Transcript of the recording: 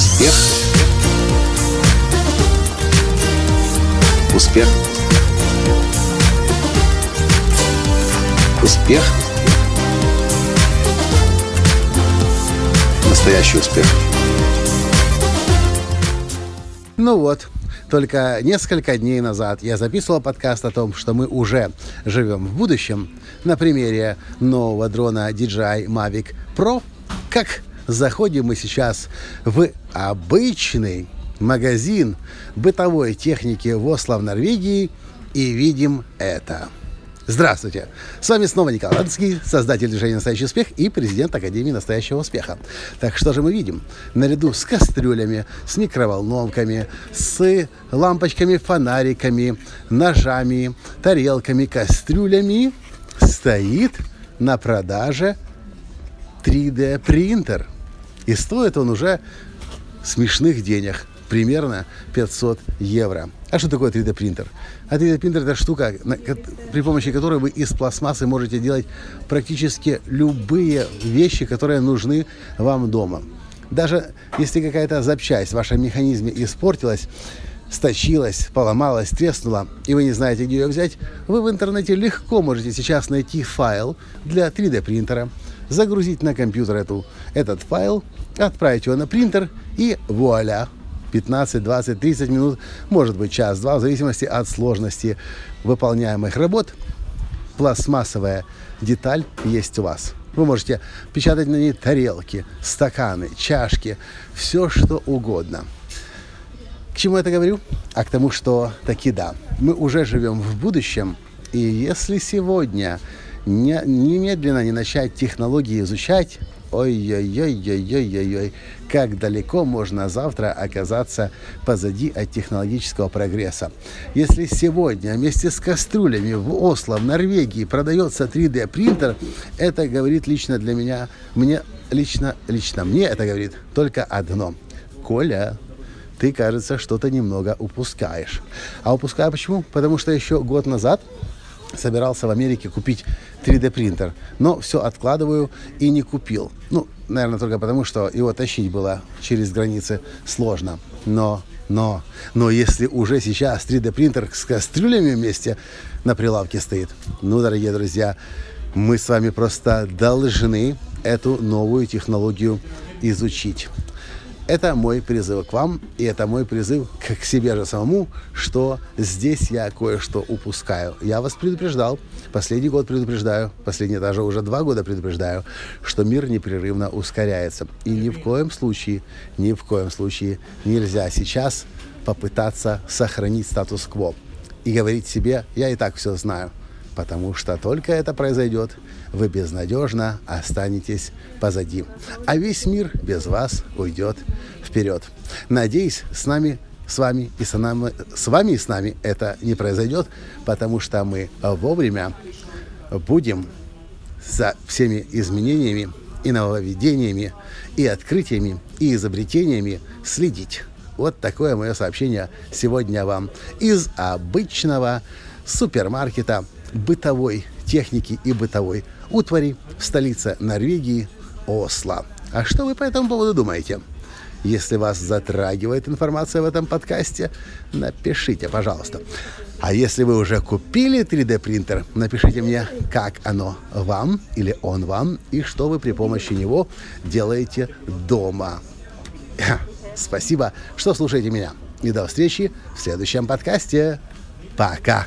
Успех. Успех. Успех. Настоящий успех. Ну вот, только несколько дней назад я записывал подкаст о том, что мы уже живем в будущем на примере нового дрона DJI Mavic Pro. Как заходим мы сейчас в обычный магазин бытовой техники в Осло в Норвегии и видим это – Здравствуйте! С вами снова Николай Ладовский, создатель движения «Настоящий успех» и президент Академии настоящего успеха. Так что же мы видим? Наряду с кастрюлями, с микроволновками, с лампочками, фонариками, ножами, тарелками, кастрюлями стоит на продаже 3D принтер. И стоит он уже смешных денег примерно 500 евро. А что такое 3D принтер? А 3D принтер это штука, при помощи которой вы из пластмассы можете делать практически любые вещи, которые нужны вам дома. Даже если какая-то запчасть в вашем механизме испортилась, сточилась, поломалась, треснула, и вы не знаете, где ее взять, вы в интернете легко можете сейчас найти файл для 3D принтера, загрузить на компьютер эту, этот файл, отправить его на принтер и вуаля, 15, 20, 30 минут, может быть час-два, в зависимости от сложности выполняемых работ. Пластмассовая деталь есть у вас. Вы можете печатать на ней тарелки, стаканы, чашки, все что угодно. К чему я это говорю? А к тому, что таки да, мы уже живем в будущем, и если сегодня не, немедленно не начать технологии изучать, ой-ой-ой-ой-ой-ой, как далеко можно завтра оказаться позади от технологического прогресса. Если сегодня вместе с кастрюлями в Осло, в Норвегии продается 3D принтер, это говорит лично для меня, мне лично, лично мне это говорит только одно. Коля, ты, кажется, что-то немного упускаешь. А упускаю почему? Потому что еще год назад собирался в Америке купить 3D принтер, но все откладываю и не купил. Ну, наверное, только потому, что его тащить было через границы сложно. Но, но, но если уже сейчас 3D принтер с кастрюлями вместе на прилавке стоит, ну, дорогие друзья, мы с вами просто должны эту новую технологию изучить. Это мой призыв к вам, и это мой призыв к себе же самому, что здесь я кое-что упускаю. Я вас предупреждал, последний год предупреждаю, последние даже уже два года предупреждаю, что мир непрерывно ускоряется. И ни в коем случае, ни в коем случае нельзя сейчас попытаться сохранить статус-кво и говорить себе, я и так все знаю потому что только это произойдет, вы безнадежно останетесь позади, а весь мир без вас уйдет вперед. Надеюсь, с нами с вами и с нами, с вами и с нами это не произойдет, потому что мы вовремя будем за всеми изменениями и нововведениями, и открытиями, и изобретениями следить. Вот такое мое сообщение сегодня вам из обычного супермаркета бытовой техники и бытовой утвари в столице Норвегии Осло. А что вы по этому поводу думаете? Если вас затрагивает информация в этом подкасте, напишите, пожалуйста. А если вы уже купили 3D принтер, напишите мне, как оно вам или он вам, и что вы при помощи него делаете дома. Спасибо, что слушаете меня. И до встречи в следующем подкасте. Пока.